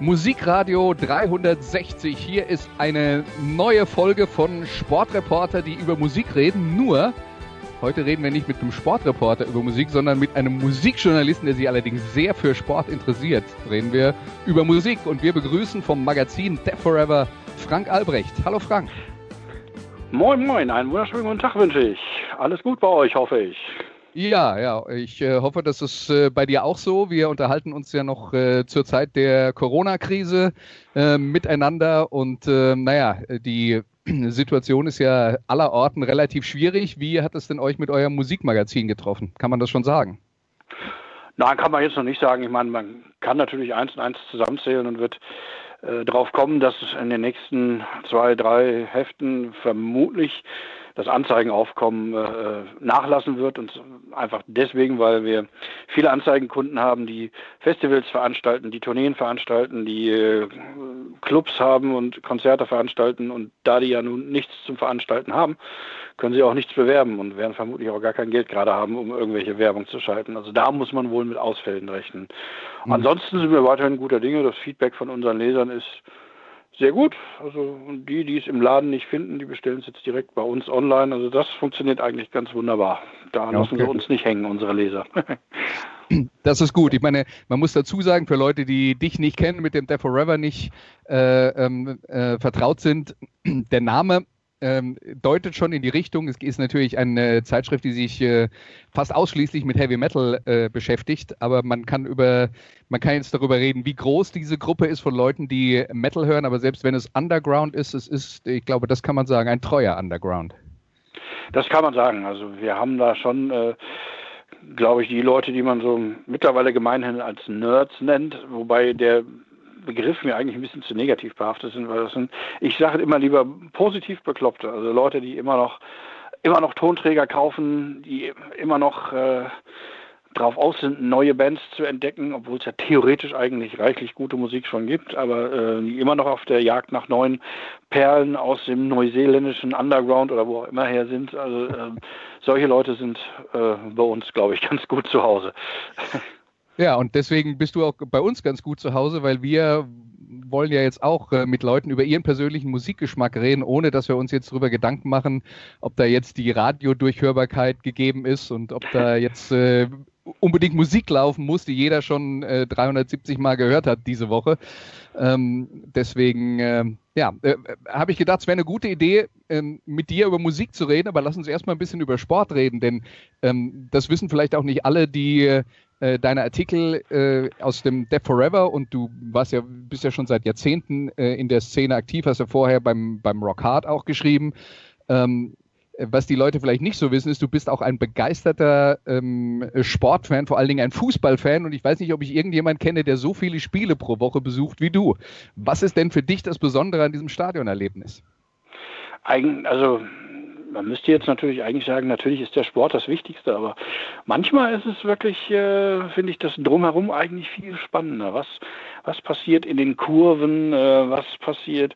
Musikradio 360. Hier ist eine neue Folge von Sportreporter, die über Musik reden. Nur, heute reden wir nicht mit einem Sportreporter über Musik, sondern mit einem Musikjournalisten, der sich allerdings sehr für Sport interessiert. Reden wir über Musik und wir begrüßen vom Magazin Death Forever Frank Albrecht. Hallo Frank. Moin, moin, einen wunderschönen guten Tag wünsche ich. Alles gut bei euch, hoffe ich. Ja, ja, ich äh, hoffe, das ist äh, bei dir auch so. Wir unterhalten uns ja noch äh, zur Zeit der Corona-Krise äh, miteinander und äh, naja, die Situation ist ja allerorten relativ schwierig. Wie hat es denn euch mit eurem Musikmagazin getroffen? Kann man das schon sagen? Nein, kann man jetzt noch nicht sagen. Ich meine, man kann natürlich eins und eins zusammenzählen und wird äh, darauf kommen, dass in den nächsten zwei, drei Heften vermutlich das Anzeigenaufkommen äh, nachlassen wird und einfach deswegen, weil wir viele Anzeigenkunden haben, die Festivals veranstalten, die Tourneen veranstalten, die äh, Clubs haben und Konzerte veranstalten und da die ja nun nichts zum Veranstalten haben, können sie auch nichts bewerben und werden vermutlich auch gar kein Geld gerade haben, um irgendwelche Werbung zu schalten. Also da muss man wohl mit Ausfällen rechnen. Mhm. Ansonsten sind wir weiterhin guter Dinge. Das Feedback von unseren Lesern ist sehr gut. Also die, die es im Laden nicht finden, die bestellen es jetzt direkt bei uns online. Also das funktioniert eigentlich ganz wunderbar. Da ja, lassen okay. wir uns nicht hängen, unsere Leser. Das ist gut. Ich meine, man muss dazu sagen, für Leute, die dich nicht kennen, mit dem Death Forever nicht äh, ähm, äh, vertraut sind, der Name ähm, deutet schon in die Richtung. Es ist natürlich eine Zeitschrift, die sich äh, fast ausschließlich mit Heavy Metal äh, beschäftigt, aber man kann über, man kann jetzt darüber reden, wie groß diese Gruppe ist von Leuten, die Metal hören, aber selbst wenn es Underground ist, es ist, ich glaube, das kann man sagen, ein treuer Underground. Das kann man sagen. Also wir haben da schon äh, glaube ich, die Leute, die man so mittlerweile gemeinhin als Nerds nennt, wobei der Begriff mir eigentlich ein bisschen zu negativ behaftet sind, weil das sind, ich sage immer lieber positiv Bekloppte, also Leute, die immer noch, immer noch Tonträger kaufen, die immer noch äh, drauf aus sind, neue Bands zu entdecken, obwohl es ja theoretisch eigentlich reichlich gute Musik schon gibt, aber äh, die immer noch auf der Jagd nach neuen Perlen aus dem neuseeländischen Underground oder wo auch immer her sind. Also äh, solche Leute sind äh, bei uns, glaube ich, ganz gut zu Hause. Ja, und deswegen bist du auch bei uns ganz gut zu Hause, weil wir wollen ja jetzt auch äh, mit Leuten über ihren persönlichen Musikgeschmack reden, ohne dass wir uns jetzt darüber Gedanken machen, ob da jetzt die Radiodurchhörbarkeit gegeben ist und ob da jetzt äh, unbedingt Musik laufen muss, die jeder schon äh, 370 Mal gehört hat diese Woche. Ähm, deswegen, äh, ja, äh, habe ich gedacht, es wäre eine gute Idee, ähm, mit dir über Musik zu reden, aber lass uns erstmal ein bisschen über Sport reden, denn ähm, das wissen vielleicht auch nicht alle, die äh, deine Artikel äh, aus dem Death Forever und du warst ja, bist ja schon seit Jahrzehnten äh, in der Szene aktiv, hast ja vorher beim, beim Rock Hard auch geschrieben. Ähm, was die Leute vielleicht nicht so wissen, ist, du bist auch ein begeisterter ähm, Sportfan, vor allen Dingen ein Fußballfan. Und ich weiß nicht, ob ich irgendjemand kenne, der so viele Spiele pro Woche besucht wie du. Was ist denn für dich das Besondere an diesem Stadionerlebnis? Eigen, also man müsste jetzt natürlich eigentlich sagen, natürlich ist der Sport das Wichtigste, aber manchmal ist es wirklich, äh, finde ich, das drumherum eigentlich viel spannender. Was, was passiert in den Kurven, äh, was passiert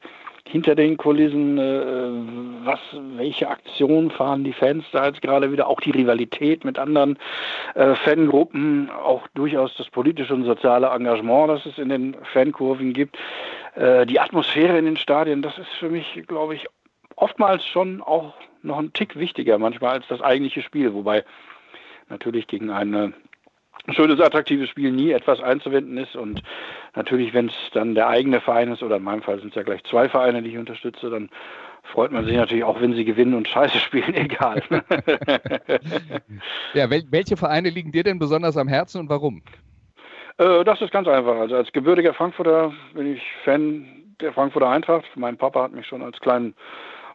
hinter den Kulissen, äh, was, welche Aktionen fahren die Fans da jetzt gerade wieder, auch die Rivalität mit anderen äh, Fangruppen, auch durchaus das politische und soziale Engagement, das es in den Fankurven gibt, äh, die Atmosphäre in den Stadien, das ist für mich, glaube ich, oftmals schon auch noch ein Tick wichtiger manchmal als das eigentliche Spiel, wobei natürlich gegen ein schönes, attraktives Spiel nie etwas einzuwenden ist und natürlich, wenn es dann der eigene Verein ist, oder in meinem Fall sind es ja gleich zwei Vereine, die ich unterstütze, dann freut man sich natürlich auch, wenn sie gewinnen und scheiße spielen, egal. ja, wel welche Vereine liegen dir denn besonders am Herzen und warum? Äh, das ist ganz einfach. Also als gebürtiger Frankfurter bin ich Fan der Frankfurter Eintracht. Mein Papa hat mich schon als kleinen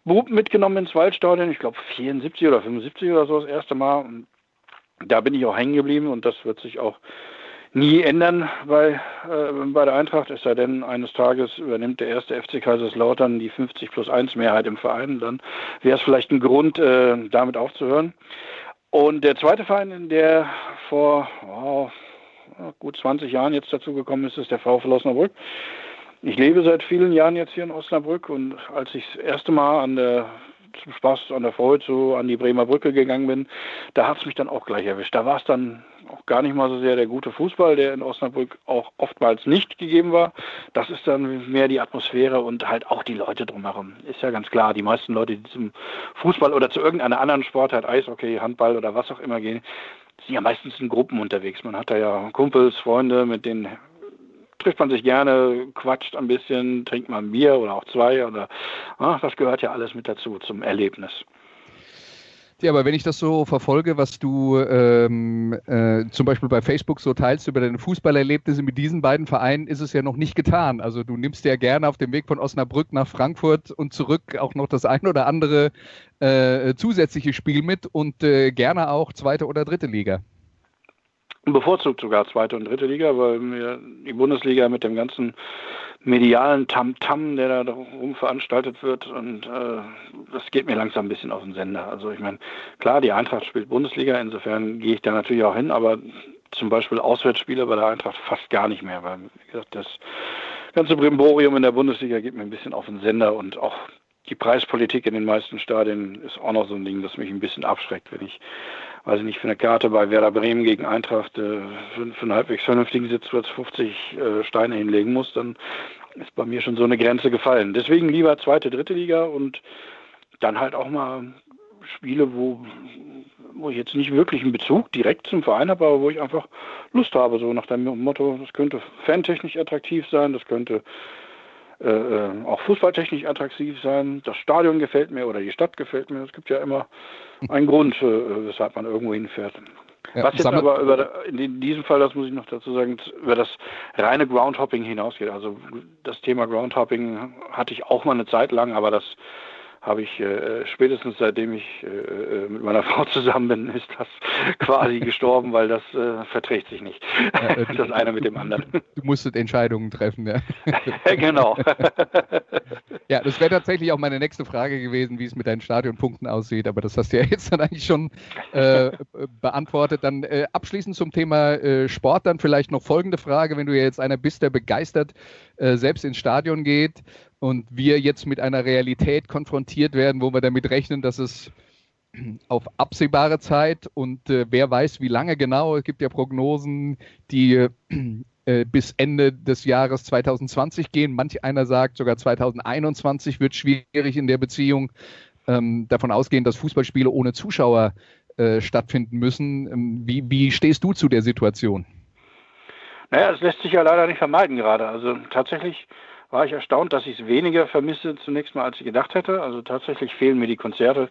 Bub mitgenommen ins Waldstadion, ich glaube 74 oder 75 oder so das erste Mal. Und da bin ich auch hängen geblieben und das wird sich auch nie ändern bei, äh, bei der Eintracht, es sei denn, eines Tages übernimmt der erste FC Kaiserslautern die 50 plus 1 Mehrheit im Verein, dann wäre es vielleicht ein Grund, äh, damit aufzuhören. Und der zweite Verein, der vor oh, gut 20 Jahren jetzt dazu gekommen ist, ist der VfL Osnabrück. Ich lebe seit vielen Jahren jetzt hier in Osnabrück und als ich das erste Mal an der zum Spaß an der Freude so an die Bremer Brücke gegangen bin, da hat es mich dann auch gleich erwischt. Da war es dann auch gar nicht mal so sehr der gute Fußball, der in Osnabrück auch oftmals nicht gegeben war. Das ist dann mehr die Atmosphäre und halt auch die Leute drumherum. Ist ja ganz klar, die meisten Leute, die zum Fußball oder zu irgendeiner anderen Sportart, Eishockey, Handball oder was auch immer gehen, sind ja meistens in Gruppen unterwegs. Man hat da ja Kumpels, Freunde, mit denen trifft man sich gerne, quatscht ein bisschen, trinkt mal ein Bier oder auch zwei oder ach, das gehört ja alles mit dazu zum Erlebnis. Ja, aber wenn ich das so verfolge, was du ähm, äh, zum Beispiel bei Facebook so teilst über deine Fußballerlebnisse mit diesen beiden Vereinen, ist es ja noch nicht getan. Also du nimmst ja gerne auf dem Weg von Osnabrück nach Frankfurt und zurück auch noch das ein oder andere äh, zusätzliche Spiel mit und äh, gerne auch zweite oder dritte Liga bevorzugt sogar zweite und dritte Liga, weil mir die Bundesliga mit dem ganzen medialen Tamtam, -Tam, der da darum veranstaltet wird, und äh, das geht mir langsam ein bisschen auf den Sender. Also ich meine, klar, die Eintracht spielt Bundesliga, insofern gehe ich da natürlich auch hin, aber zum Beispiel Auswärtsspiele bei der Eintracht fast gar nicht mehr, weil wie gesagt, das ganze Brimborium in der Bundesliga geht mir ein bisschen auf den Sender und auch die Preispolitik in den meisten Stadien ist auch noch so ein Ding, das mich ein bisschen abschreckt, wenn ich weiß ich nicht, für eine Karte bei Werder Bremen gegen Eintracht äh, für, einen halbwegs vernünftigen Sitzplatz 50 äh, Steine hinlegen muss, dann ist bei mir schon so eine Grenze gefallen. Deswegen lieber zweite, dritte Liga und dann halt auch mal Spiele, wo, wo ich jetzt nicht wirklich einen Bezug direkt zum Verein habe, aber wo ich einfach Lust habe, so nach dem Motto, das könnte fantechnisch attraktiv sein, das könnte äh, äh, auch fußballtechnisch attraktiv sein. Das Stadion gefällt mir oder die Stadt gefällt mir. Es gibt ja immer einen Grund, äh, weshalb man irgendwo hinfährt. Ja, Was jetzt aber über, in diesem Fall, das muss ich noch dazu sagen, über das reine Groundhopping hinausgeht. Also das Thema Groundhopping hatte ich auch mal eine Zeit lang, aber das habe ich äh, spätestens seitdem ich äh, äh, mit meiner Frau zusammen bin, ist das quasi gestorben, weil das äh, verträgt sich nicht. Ja, äh, das eine mit dem anderen. Du musstest Entscheidungen treffen, ja. genau. ja, das wäre tatsächlich auch meine nächste Frage gewesen, wie es mit deinen Stadionpunkten aussieht, aber das hast du ja jetzt dann eigentlich schon äh, beantwortet. Dann abschließend zum Thema Sport dann vielleicht noch folgende Frage, wenn du jetzt einer bist, der begeistert selbst ins Stadion geht und wir jetzt mit einer Realität konfrontiert werden, wo wir damit rechnen, dass es auf absehbare Zeit und äh, wer weiß, wie lange genau. Es gibt ja Prognosen, die äh, bis Ende des Jahres 2020 gehen. Manch einer sagt, sogar 2021 wird schwierig in der Beziehung. Ähm, davon ausgehen, dass Fußballspiele ohne Zuschauer äh, stattfinden müssen. Ähm, wie, wie stehst du zu der Situation? Naja, es lässt sich ja leider nicht vermeiden gerade. Also tatsächlich war ich erstaunt, dass ich es weniger vermisse zunächst mal, als ich gedacht hätte. Also tatsächlich fehlen mir die Konzerte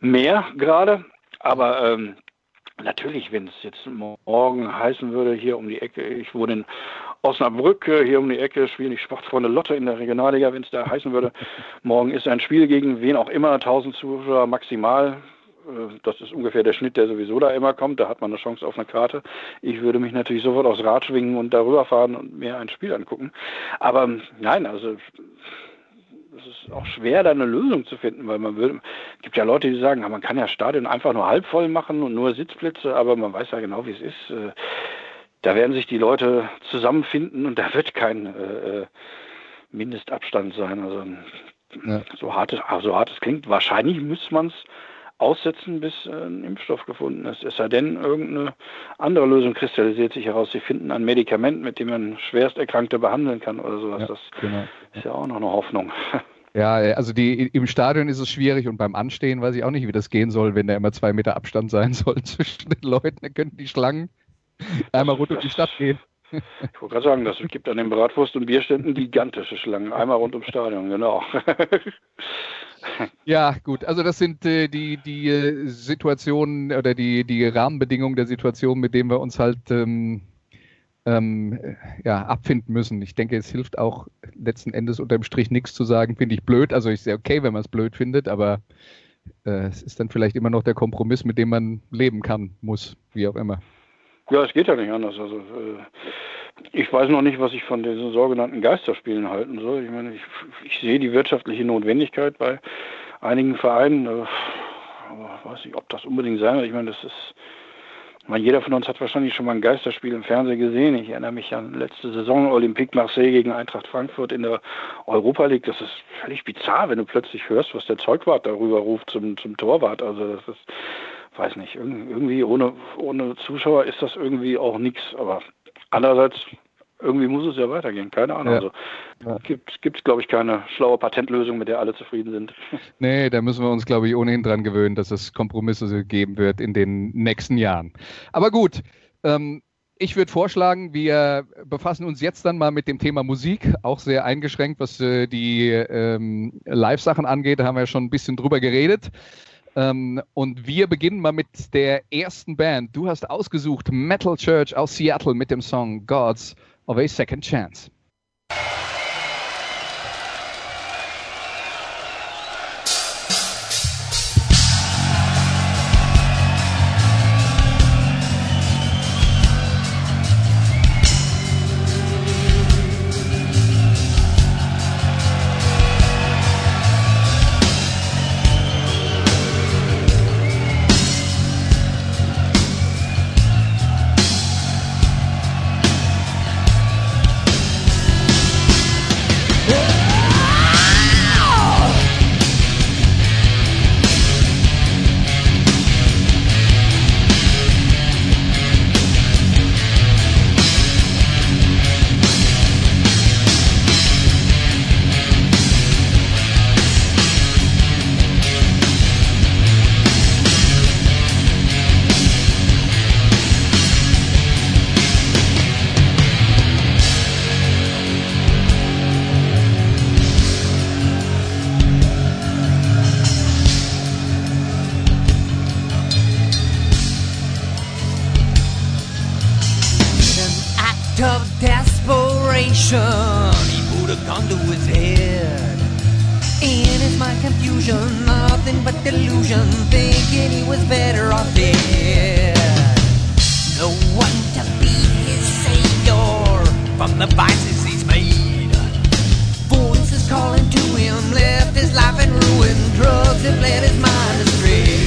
mehr gerade. Aber ähm, natürlich, wenn es jetzt morgen heißen würde, hier um die Ecke, ich wohne in Osnabrück, äh, hier um die Ecke spielen die Sportfreunde Lotte in der Regionalliga, wenn es da heißen würde, morgen ist ein Spiel gegen wen auch immer, 1000 Zuschauer maximal, das ist ungefähr der Schnitt, der sowieso da immer kommt. Da hat man eine Chance auf eine Karte. Ich würde mich natürlich sofort aufs Rad schwingen und darüber fahren und mir ein Spiel angucken. Aber nein, also es ist auch schwer, da eine Lösung zu finden, weil man will, es gibt ja Leute, die sagen, man kann ja Stadion einfach nur halb voll machen und nur Sitzplätze, aber man weiß ja genau, wie es ist. Äh, da werden sich die Leute zusammenfinden und da wird kein äh, äh Mindestabstand sein. Also ja. so hart es, so hart es klingt, wahrscheinlich müsste man es aussetzen, bis äh, ein Impfstoff gefunden ist. Es sei denn, irgendeine andere Lösung kristallisiert sich heraus. Sie finden ein Medikament, mit dem man Schwersterkrankte behandeln kann oder sowas. Ja, das genau. ist ja auch noch eine Hoffnung. Ja, also die, im Stadion ist es schwierig und beim Anstehen weiß ich auch nicht, wie das gehen soll, wenn da immer zwei Meter Abstand sein soll zwischen den Leuten. Da könnten die Schlangen einmal rund um die Stadt gehen. Ich wollte gerade sagen, das gibt an den Bratwurst- und Bierständen gigantische Schlangen, einmal rund ums Stadion, genau. Ja, gut. Also das sind äh, die, die äh, Situationen oder die, die Rahmenbedingungen der Situation, mit denen wir uns halt ähm, ähm, ja, abfinden müssen. Ich denke, es hilft auch letzten Endes unterm Strich nichts zu sagen, finde ich blöd. Also ich sehe okay, wenn man es blöd findet, aber äh, es ist dann vielleicht immer noch der Kompromiss, mit dem man leben kann, muss, wie auch immer. Ja, es geht ja nicht anders. Also äh, ich weiß noch nicht, was ich von diesen sogenannten Geisterspielen halten soll. Ich meine, ich, ich sehe die wirtschaftliche Notwendigkeit bei einigen Vereinen, äh, aber weiß nicht, ob das unbedingt sein wird. Ich meine, das ist ich meine, jeder von uns hat wahrscheinlich schon mal ein Geisterspiel im Fernsehen gesehen. Ich erinnere mich an letzte Saison Olympique Marseille gegen Eintracht Frankfurt in der Europa League. Das ist völlig bizarr, wenn du plötzlich hörst, was der Zeugwart darüber ruft zum, zum Torwart. Also das ist, weiß nicht, irgendwie ohne, ohne Zuschauer ist das irgendwie auch nichts. Aber andererseits irgendwie muss es ja weitergehen. Keine Ahnung. Ja. Also ja. gibt es, glaube ich, keine schlaue Patentlösung, mit der alle zufrieden sind. Nee, da müssen wir uns, glaube ich, ohnehin dran gewöhnen, dass es Kompromisse geben wird in den nächsten Jahren. Aber gut, ähm, ich würde vorschlagen, wir befassen uns jetzt dann mal mit dem Thema Musik, auch sehr eingeschränkt, was äh, die ähm, Live-Sachen angeht. Da haben wir ja schon ein bisschen drüber geredet. Ähm, und wir beginnen mal mit der ersten Band. Du hast ausgesucht Metal Church aus Seattle mit dem Song Gods of a second chance. He put a gun to his head. And it's my confusion, nothing but delusion, thinking he was better off dead. No one to be his savior from the vices he's made. Voices calling to him, left his life in ruin, drugs have led his mind astray.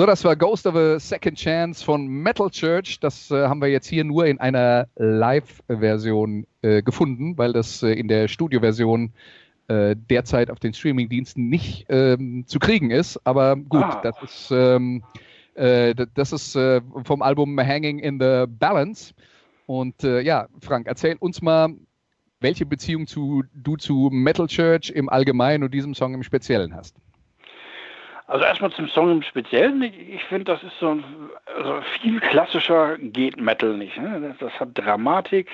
So, das war Ghost of a Second Chance von Metal Church. Das äh, haben wir jetzt hier nur in einer Live-Version äh, gefunden, weil das äh, in der Studioversion äh, derzeit auf den Streaming-Diensten nicht ähm, zu kriegen ist. Aber gut, Ah. das ist, ähm, äh, das ist äh, vom Album Hanging in the Balance. Und ja, Frank, erzähl uns mal, welche Beziehung zu, du zu Metal Church im Allgemeinen und diesem Song im Speziellen hast. Also erstmal zum Song im Speziellen. Ich, ich finde, das ist so ein also viel klassischer geht Metal nicht. Ne? Das, das hat Dramatik,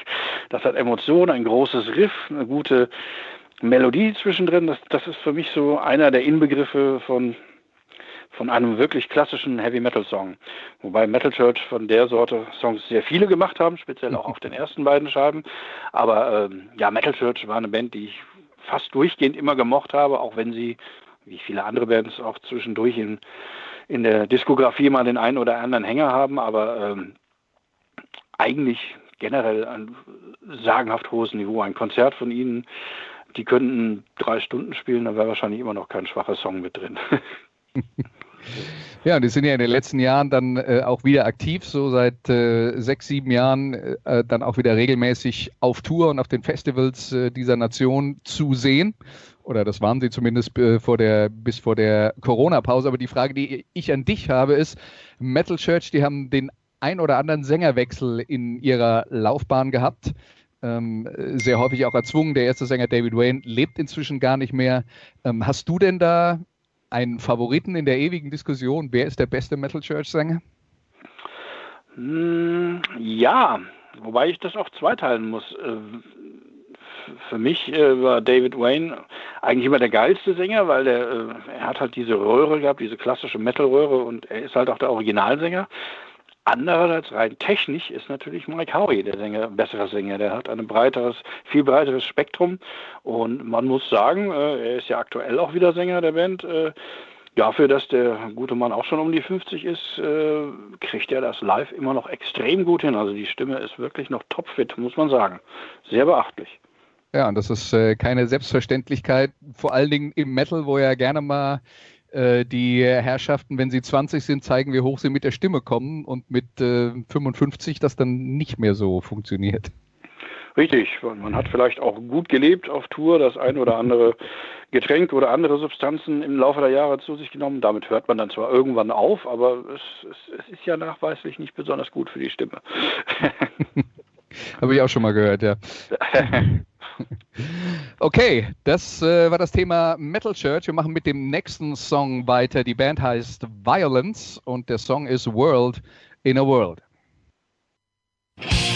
das hat Emotionen, ein großes Riff, eine gute Melodie zwischendrin. Das, das ist für mich so einer der Inbegriffe von von einem wirklich klassischen Heavy Metal Song. Wobei Metal Church von der Sorte Songs sehr viele gemacht haben, speziell auch auf den ersten beiden Scheiben. Aber ähm, ja, Metal Church war eine Band, die ich fast durchgehend immer gemocht habe, auch wenn sie, wie viele andere Bands, auch zwischendurch in, in der Diskografie mal den einen oder anderen Hänger haben. Aber ähm, eigentlich generell ein sagenhaft hohes Niveau. Ein Konzert von ihnen, die könnten drei Stunden spielen, da wäre wahrscheinlich immer noch kein schwacher Song mit drin. Ja, die sind ja in den letzten Jahren dann äh, auch wieder aktiv, so seit äh, sechs, sieben Jahren äh, dann auch wieder regelmäßig auf Tour und auf den Festivals äh, dieser Nation zu sehen. Oder das waren sie zumindest äh, vor der, bis vor der Corona-Pause. Aber die Frage, die ich an dich habe, ist, Metal Church, die haben den ein oder anderen Sängerwechsel in ihrer Laufbahn gehabt. Ähm, sehr häufig auch erzwungen. Der erste Sänger David Wayne lebt inzwischen gar nicht mehr. Ähm, hast du denn da einen Favoriten in der ewigen Diskussion, wer ist der beste Metal Church Sänger? Hm, ja, wobei ich das auch zweiteilen muss. Für mich äh, war David Wayne eigentlich immer der geilste Sänger, weil der, äh, er hat halt diese Röhre gehabt, diese klassische Metal-Röhre und er ist halt auch der Originalsänger. Andererseits rein technisch ist natürlich Mike Howie der Sänger, besserer Sänger. Der hat ein breiteres, viel breiteres Spektrum und man muss sagen, äh, er ist ja aktuell auch wieder Sänger der Band. Äh, Dafür, dass der gute Mann auch schon um die 50 ist, äh, kriegt er das live immer noch extrem gut hin. Also die Stimme ist wirklich noch topfit, muss man sagen. Sehr beachtlich. Ja, und das ist äh, keine Selbstverständlichkeit, vor allen Dingen im Metal, wo ja gerne mal äh, die Herrschaften, wenn sie 20 sind, zeigen, wie hoch sie mit der Stimme kommen und mit äh, 55 das dann nicht mehr so funktioniert. Richtig, man hat vielleicht auch gut gelebt auf Tour, das ein oder andere Getränk oder andere Substanzen im Laufe der Jahre zu sich genommen. Damit hört man dann zwar irgendwann auf, aber es, es, es ist ja nachweislich nicht besonders gut für die Stimme. Habe ich auch schon mal gehört, ja. Okay, das äh, war das Thema Metal Church. Wir machen mit dem nächsten Song weiter. Die Band heißt Violence und der Song ist World in a World. World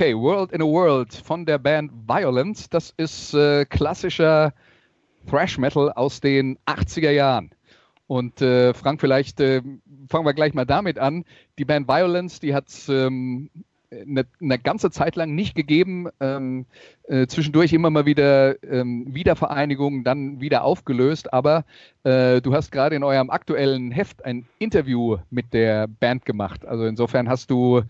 Okay, World in a World von der Band Violence. Das ist äh, klassischer Thrash Metal aus den 80er Jahren. Und äh, Frank, vielleicht äh, fangen wir gleich mal damit an. Die Band Violence, die hat es ähm, eine, eine, ganze Zeit lang nicht gegeben. Ähm, äh, zwischendurch immer mal wieder ähm, Wiedervereinigung, dann wieder aufgelöst. Aber äh, du hast gerade in eurem aktuellen Heft ein Interview mit der Band gemacht. Also insofern hast du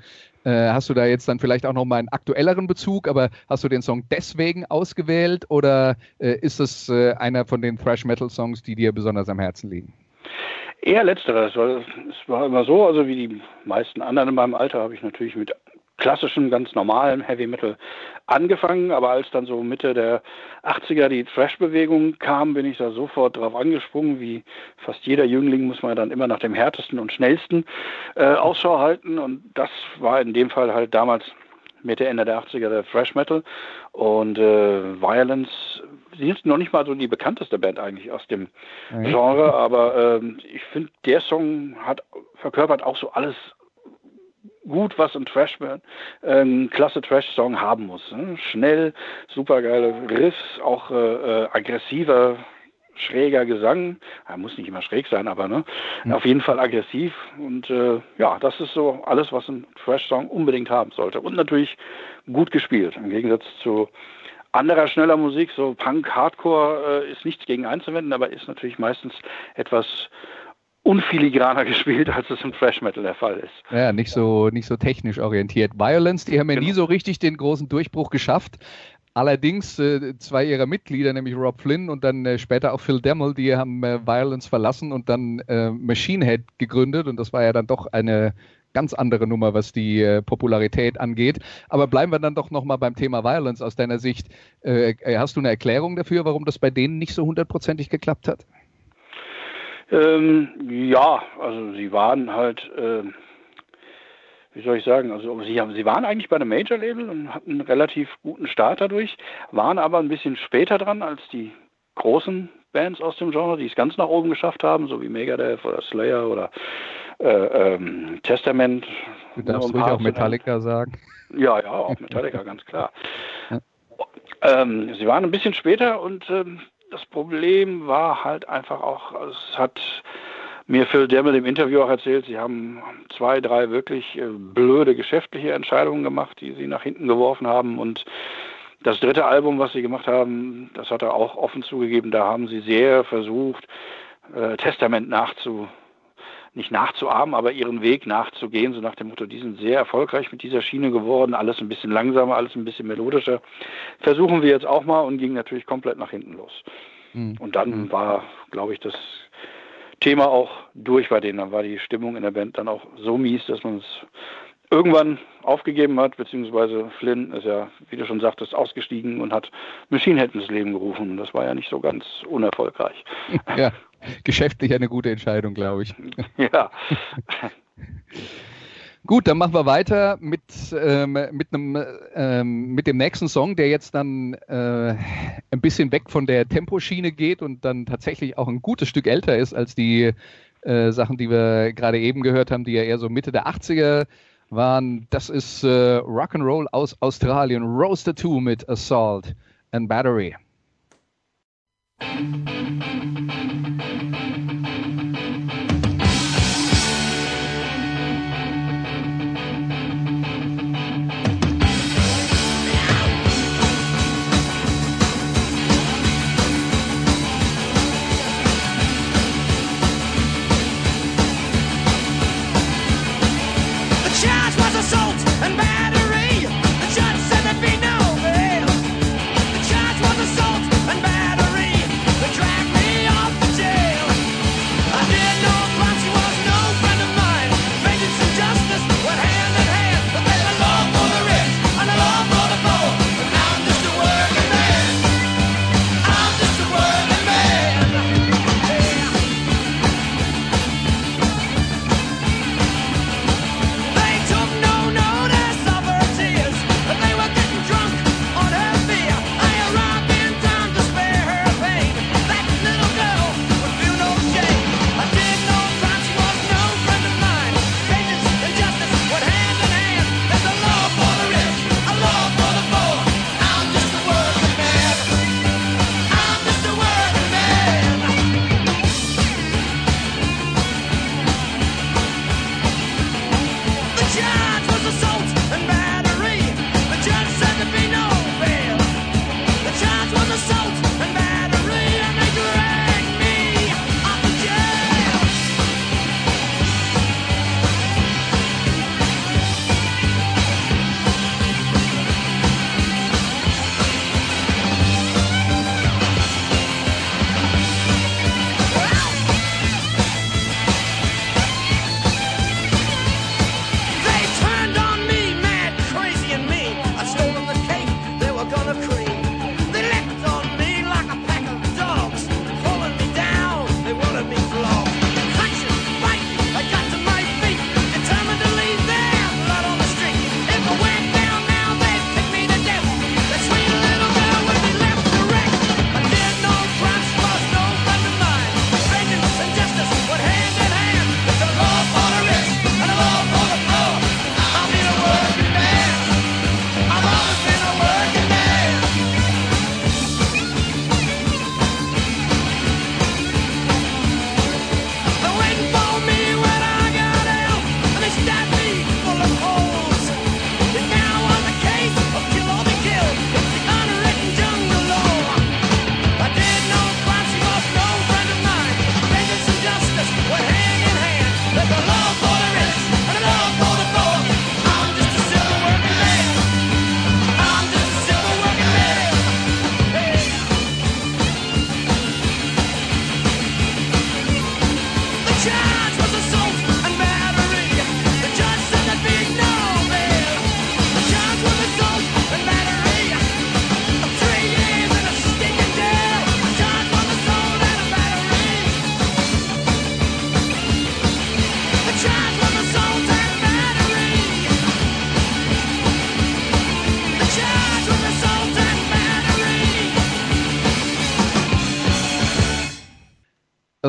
äh, hast du da jetzt dann vielleicht auch noch mal einen aktuelleren Bezug, aber hast du den Song deswegen ausgewählt oder äh, ist es äh, einer von den Thrash Metal Songs, die dir besonders am Herzen liegen? Eher letzteres, weil es war immer so, also wie die meisten anderen in meinem Alter habe ich natürlich mit klassischen, ganz normalen Heavy Metal angefangen, aber als dann so Mitte der 80er die Thrash-Bewegung kam, bin ich da sofort drauf angesprungen. Wie fast jeder Jüngling muss man dann immer nach dem härtesten und schnellsten äh, Ausschau halten. Und das war in dem Fall halt damals Mitte, Ende der 80er der Thrash Metal. Und äh, Violence sie sind noch nicht mal so die bekannteste Band eigentlich aus dem Genre, aber äh, ich finde, der Song hat verkörpert auch so alles gut, was ein Trash ähm, klasse Trash-Song haben muss. Ne? Schnell, supergeile Riffs, auch äh, äh, aggressiver, schräger Gesang. Er muss nicht immer schräg sein, aber ne? Mhm. auf jeden Fall aggressiv. Und äh, ja, das ist so alles, was ein Trash-Song unbedingt haben sollte. Und natürlich gut gespielt, im Gegensatz zu anderer schneller Musik, so Punk, Hardcore äh, ist nichts gegen einzuwenden, aber ist natürlich meistens etwas unfiligraner gespielt, als es im Thrash Metal der Fall ist. Ja, nicht so, nicht so technisch orientiert. Violence, die haben ja genau. nie so richtig den großen Durchbruch geschafft. Allerdings äh, zwei ihrer Mitglieder, nämlich Rob Flynn und dann äh, später auch Phil Demmel, die haben äh, Violence verlassen und dann äh, Machine Head gegründet und das war ja dann doch eine ganz andere Nummer, was die äh, Popularität angeht. Aber bleiben wir dann doch nochmal beim Thema Violence aus deiner Sicht. Äh, hast du eine Erklärung dafür, warum das bei denen nicht so hundertprozentig geklappt hat? Ähm, ja, also sie waren halt, äh, wie soll ich sagen, also sie, haben, sie waren eigentlich bei einem Major-Label und hatten einen relativ guten Start dadurch, waren aber ein bisschen später dran als die großen Bands aus dem Genre, die es ganz nach oben geschafft haben, so wie Megadeth oder Slayer oder äh, ähm, Testament. Du darfst ruhig auch Metallica sagen. Ja, ja, auch Metallica, ganz klar. Ja. Ähm, sie waren ein bisschen später und ähm, das Problem war halt einfach auch, es hat mir Phil Demmel im Interview auch erzählt, sie haben zwei, drei wirklich äh, blöde geschäftliche Entscheidungen gemacht, die sie nach hinten geworfen haben. Und das dritte Album, was sie gemacht haben, das hat er auch offen zugegeben, da haben sie sehr versucht, äh, Testament nachzu, nicht nachzuahmen, aber ihren Weg nachzugehen, so nach dem Motto, die sind sehr erfolgreich mit dieser Schiene geworden, alles ein bisschen langsamer, alles ein bisschen melodischer. Versuchen wir jetzt auch mal und ging natürlich komplett nach hinten los. Mhm. Und dann mhm. war, glaube ich, das Thema auch durch bei denen. Dann war die Stimmung in der Band dann auch so mies, dass man es irgendwann aufgegeben hat, beziehungsweise Flynn ist ja, wie du schon sagtest, ausgestiegen und hat Machine Head ins Leben gerufen. Das war ja nicht so ganz unerfolgreich. Ja, geschäftlich eine gute Entscheidung, glaube ich. Ja. Gut, dann machen wir weiter mit, ähm, mit, einem, ähm, mit dem nächsten Song, der jetzt dann äh, ein bisschen weg von der Temposchiene geht und dann tatsächlich auch ein gutes Stück älter ist als die äh, Sachen, die wir gerade eben gehört haben, die ja eher so Mitte der 80er waren. Das ist äh, Rock'n'Roll aus Australien, Roaster 2 mit Assault and Battery.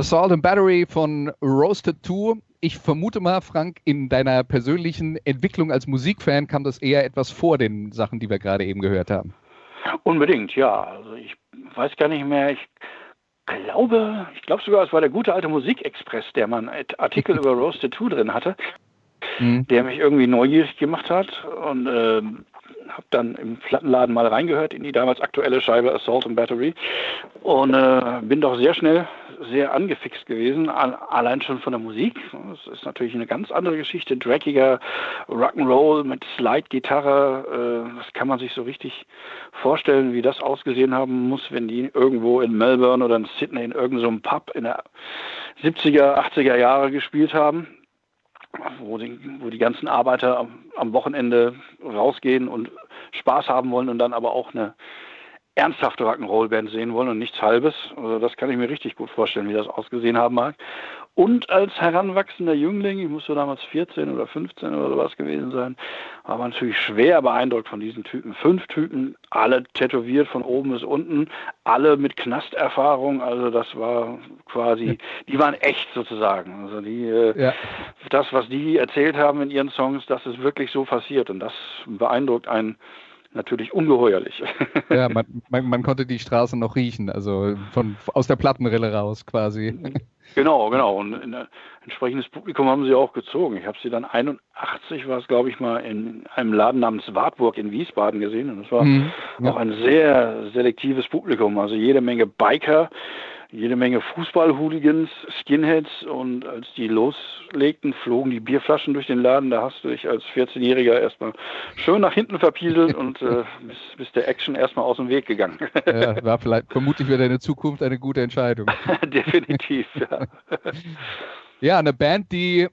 Assault and Battery von Roasted 2. Ich vermute mal, Frank, in deiner persönlichen Entwicklung als Musikfan kam das eher etwas vor den Sachen, die wir gerade eben gehört haben. Unbedingt, ja. Also ich weiß gar nicht mehr, ich glaube, ich glaube sogar, es war der gute alte Musikexpress, der mal einen Artikel über Roasted 2 drin hatte, mhm. der mich irgendwie neugierig gemacht hat und äh, habe dann im Plattenladen mal reingehört in die damals aktuelle Scheibe Assault and Battery und äh, bin doch sehr schnell sehr angefixt gewesen, allein schon von der Musik. Das ist natürlich eine ganz andere Geschichte, dreckiger Rock'n'Roll mit Slide-Gitarre. Äh, das kann man sich so richtig vorstellen, wie das ausgesehen haben muss, wenn die irgendwo in Melbourne oder in Sydney in irgendeinem so Pub in der 70er, 80er Jahre gespielt haben wo die, wo die ganzen Arbeiter am, am, Wochenende rausgehen und Spaß haben wollen und dann aber auch eine ernsthafte Rock'n'Roll-Band sehen wollen und nichts Halbes. Also das kann ich mir richtig gut vorstellen, wie das ausgesehen haben mag. Und als heranwachsender Jüngling, ich muss so damals 14 oder 15 oder sowas gewesen sein, war man natürlich schwer beeindruckt von diesen Typen. Fünf Typen, alle tätowiert von oben bis unten, alle mit Knasterfahrung. Also das war quasi, die waren echt sozusagen. Also die, äh, ja. das, was die erzählt haben in ihren Songs, das ist wirklich so passiert und das beeindruckt einen natürlich ungeheuerlich. Ja, man, man, man, konnte die Straße noch riechen, also von, aus der Plattenrille raus quasi. Genau, genau. Und ein entsprechendes Publikum haben sie auch gezogen. Ich habe sie dann 81, war es glaube ich mal, in einem Laden namens Wartburg in Wiesbaden gesehen. Und das war mhm, ja. auch ein sehr selektives Publikum. Also jede Menge Biker, jede Menge Fußball-Hooligans, Skinheads und als die loslegten, flogen die Bierflaschen durch den Laden. Da hast du dich als 14-Jähriger erstmal schön nach hinten verpieselt und äh, bist, bist der Action erstmal aus dem Weg gegangen. Ja, war vielleicht vermutlich für deine Zukunft eine gute Entscheidung. Definitiv, ja. Ja, eine Band, die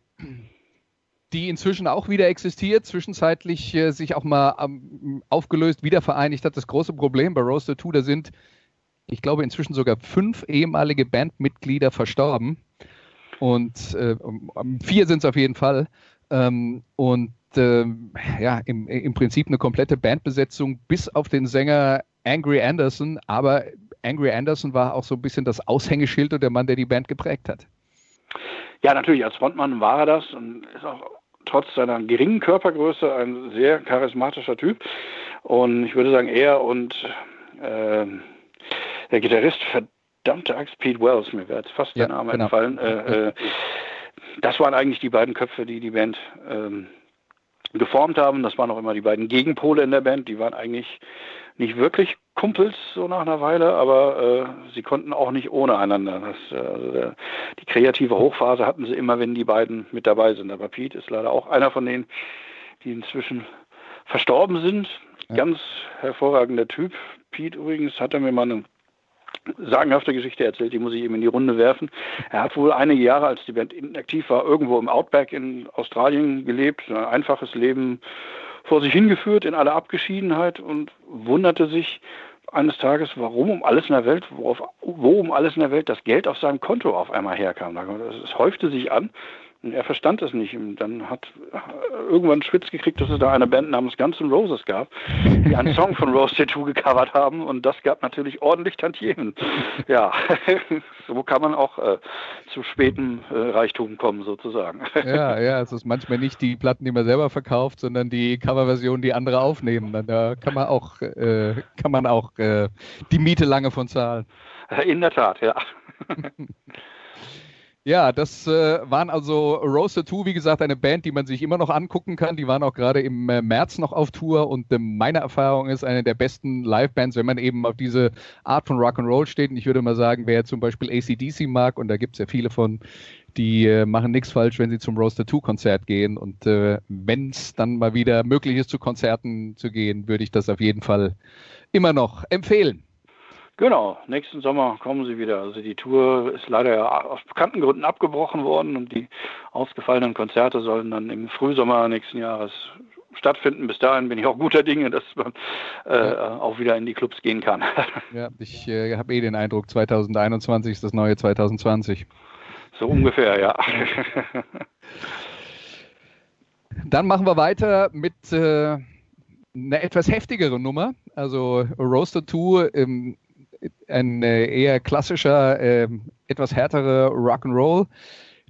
die inzwischen auch wieder existiert, zwischenzeitlich äh, sich auch mal ähm, aufgelöst, wieder vereinigt hat. Das große Problem bei Roaster 2, da sind ich glaube, inzwischen sogar fünf ehemalige Bandmitglieder verstorben. Und äh, vier sind es auf jeden Fall. Ähm, und äh, ja, im, im Prinzip eine komplette Bandbesetzung bis auf den Sänger Angry Anderson. Aber Angry Anderson war auch so ein bisschen das Aushängeschild und der Mann, der die Band geprägt hat. Ja, natürlich, als Frontmann war er das und ist auch trotz seiner geringen Körpergröße ein sehr charismatischer Typ. Und ich würde sagen, er und äh, der Gitarrist, verdammte Axt, Pete Wells, mir wäre jetzt fast ja, der Name genau. entfallen. Äh, äh, das waren eigentlich die beiden Köpfe, die die Band ähm, geformt haben. Das waren auch immer die beiden Gegenpole in der Band. Die waren eigentlich nicht wirklich Kumpels so nach einer Weile, aber äh, sie konnten auch nicht ohne einander. Das, äh, also die kreative Hochphase hatten sie immer, wenn die beiden mit dabei sind. Aber Pete ist leider auch einer von denen, die inzwischen verstorben sind. Ja. Ganz hervorragender Typ. Pete übrigens hat er mir mal eine sagenhafte Geschichte erzählt, die muss ich eben in die Runde werfen. Er hat wohl einige Jahre, als die Band inaktiv war, irgendwo im Outback in Australien gelebt, ein einfaches Leben vor sich hingeführt, in aller Abgeschiedenheit und wunderte sich eines Tages, warum um alles in der Welt, worauf, wo um alles in der Welt das Geld auf seinem Konto auf einmal herkam. Es häufte sich an und er verstand es nicht. Und dann hat irgendwann Schwitz gekriegt, dass es da eine Band namens Guns N' Roses gab, die einen Song von Rose Tattoo gecovert haben. Und das gab natürlich ordentlich Tantiemen. Ja, so kann man auch äh, zu spätem äh, Reichtum kommen, sozusagen. Ja, ja, es ist manchmal nicht die Platten, die man selber verkauft, sondern die Coverversion, die andere aufnehmen. Da kann man auch, äh, kann man auch äh, die Miete lange von zahlen. In der Tat, ja. Ja, das äh, waren also Roaster 2, wie gesagt, eine Band, die man sich immer noch angucken kann. Die waren auch gerade im äh, März noch auf Tour und äh, meine Erfahrung ist eine der besten Live-Bands, wenn man eben auf diese Art von Rock'n'Roll steht. Und ich würde mal sagen, wer zum Beispiel ACDC mag, und da gibt es ja viele von, die äh, machen nichts falsch, wenn sie zum Roaster 2 Konzert gehen. Und äh, wenn es dann mal wieder möglich ist, zu Konzerten zu gehen, würde ich das auf jeden Fall immer noch empfehlen. Genau, nächsten Sommer kommen sie wieder. Also die Tour ist leider aus bekannten Gründen abgebrochen worden und die ausgefallenen Konzerte sollen dann im Frühsommer nächsten Jahres stattfinden. Bis dahin bin ich auch guter Dinge, dass man äh, auch wieder in die Clubs gehen kann. Ja, ich äh, habe eh den Eindruck, 2021 ist das neue 2020. So ungefähr, ja. Dann machen wir weiter mit äh, einer etwas heftigeren Nummer. Also Roaster 2 ähm, ein äh, eher klassischer, äh, etwas härterer Rock'n'Roll.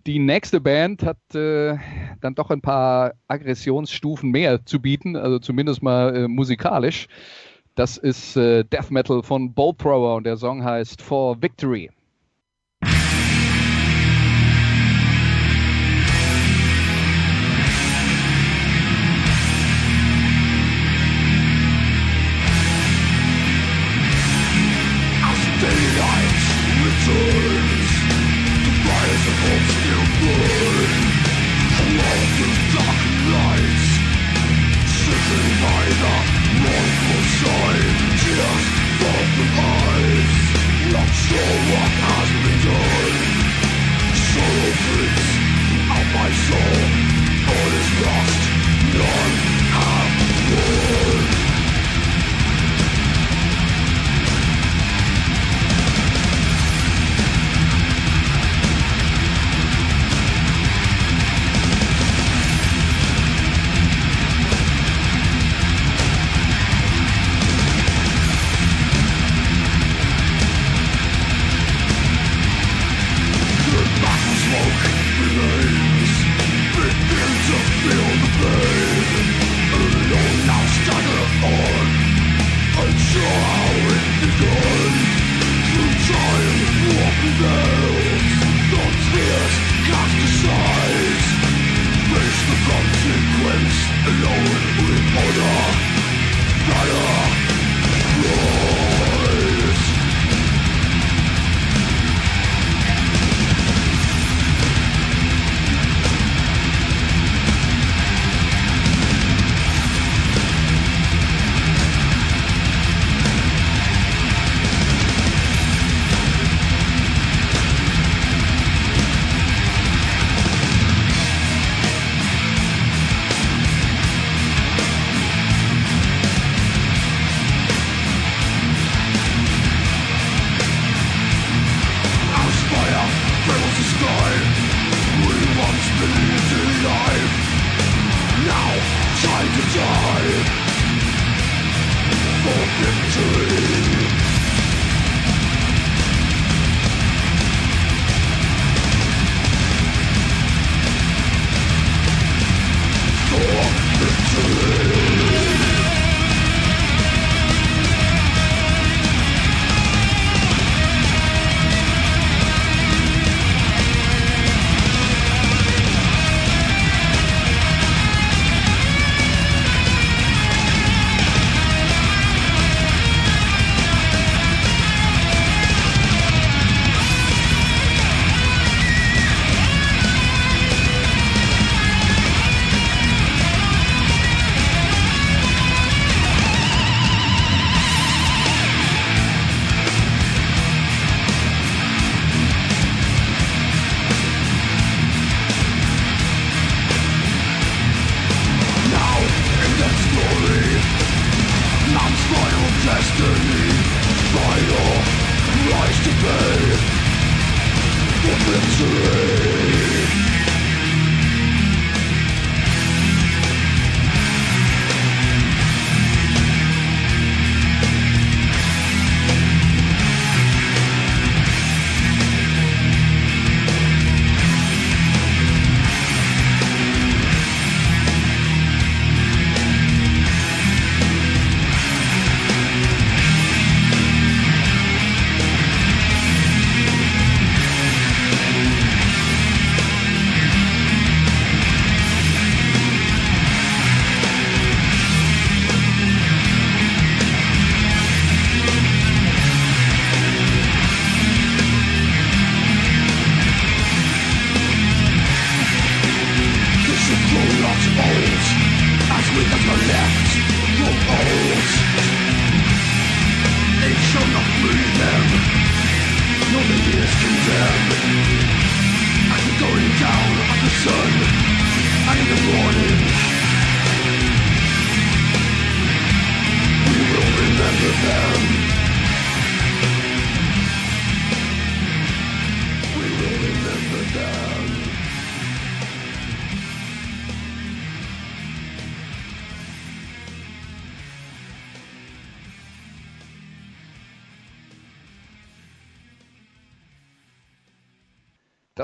Die nächste Band hat äh, dann doch ein paar Aggressionsstufen mehr zu bieten, also zumindest mal äh, musikalisch. Das ist äh, Death Metal von Bolt Thrower und der Song heißt For Victory. what has been done. Sorrow creeps out my soul.